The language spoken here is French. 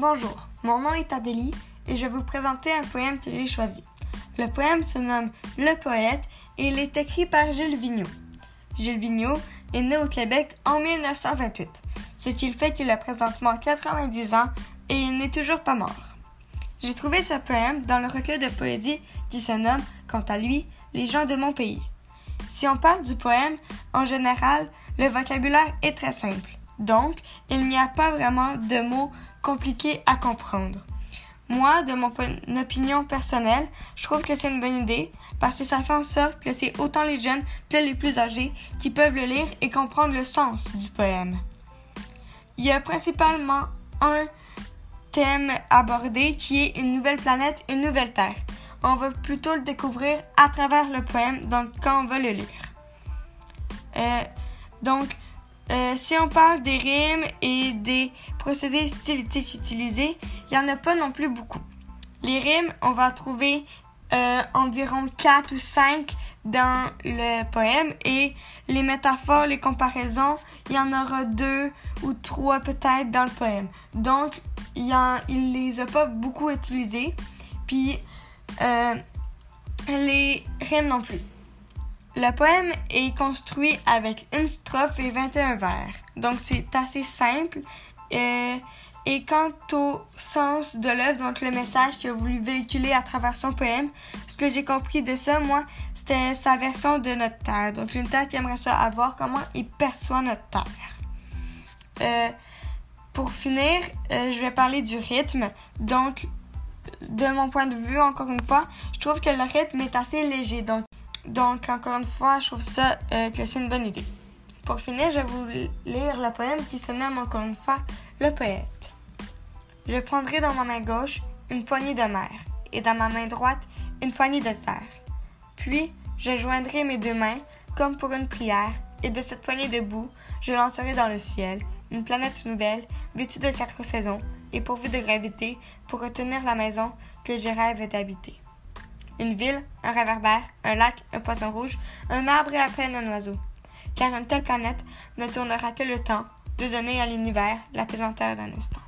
Bonjour, mon nom est Adélie et je vais vous présenter un poème que j'ai choisi. Le poème se nomme Le poète et il est écrit par Gilles Vigneault. Gilles Vigneault est né au Québec en 1928, ce qui fait qu'il a présentement 90 ans et il n'est toujours pas mort. J'ai trouvé ce poème dans le recueil de poésie qui se nomme, quant à lui, Les gens de mon pays. Si on parle du poème, en général, le vocabulaire est très simple. Donc, il n'y a pas vraiment de mots compliqués à comprendre. Moi, de mon opinion personnelle, je trouve que c'est une bonne idée parce que ça fait en sorte que c'est autant les jeunes que les plus âgés qui peuvent le lire et comprendre le sens du poème. Il y a principalement un thème abordé qui est une nouvelle planète, une nouvelle Terre. On va plutôt le découvrir à travers le poème, donc quand on va le lire. Euh, donc, euh, si on parle des rimes et des procédés stylistiques utilisés, il n'y en a pas non plus beaucoup. Les rimes, on va trouver euh, environ 4 ou 5 dans le poème et les métaphores, les comparaisons, il y en aura 2 ou 3 peut-être dans le poème. Donc, il, ne les a pas beaucoup utilisés. Puis, euh, les rimes non plus. Le poème est construit avec une strophe et 21 vers, donc c'est assez simple. Euh, et quant au sens de l'œuvre, donc le message qu'il a voulu véhiculer à travers son poème, ce que j'ai compris de ça, moi, c'était sa version de notre terre. Donc une terre qui aimerait ça avoir, comment il perçoit notre terre. Euh, pour finir, euh, je vais parler du rythme. Donc, de mon point de vue, encore une fois, je trouve que le rythme est assez léger. Donc, donc, encore une fois, je trouve ça euh, que c'est une bonne idée. Pour finir, je vais vous lire le poème qui se nomme encore une fois Le poète. Je prendrai dans ma main gauche une poignée de mer et dans ma main droite une poignée de terre. Puis, je joindrai mes deux mains comme pour une prière et de cette poignée de boue, je lancerai dans le ciel une planète nouvelle vêtue de quatre saisons et pourvue de gravité pour retenir la maison que je rêve d'habiter une ville, un réverbère, un lac, un poisson rouge, un arbre et à peine un oiseau. Car une telle planète ne tournera que le temps de donner à l'univers la pesanteur d'un instant.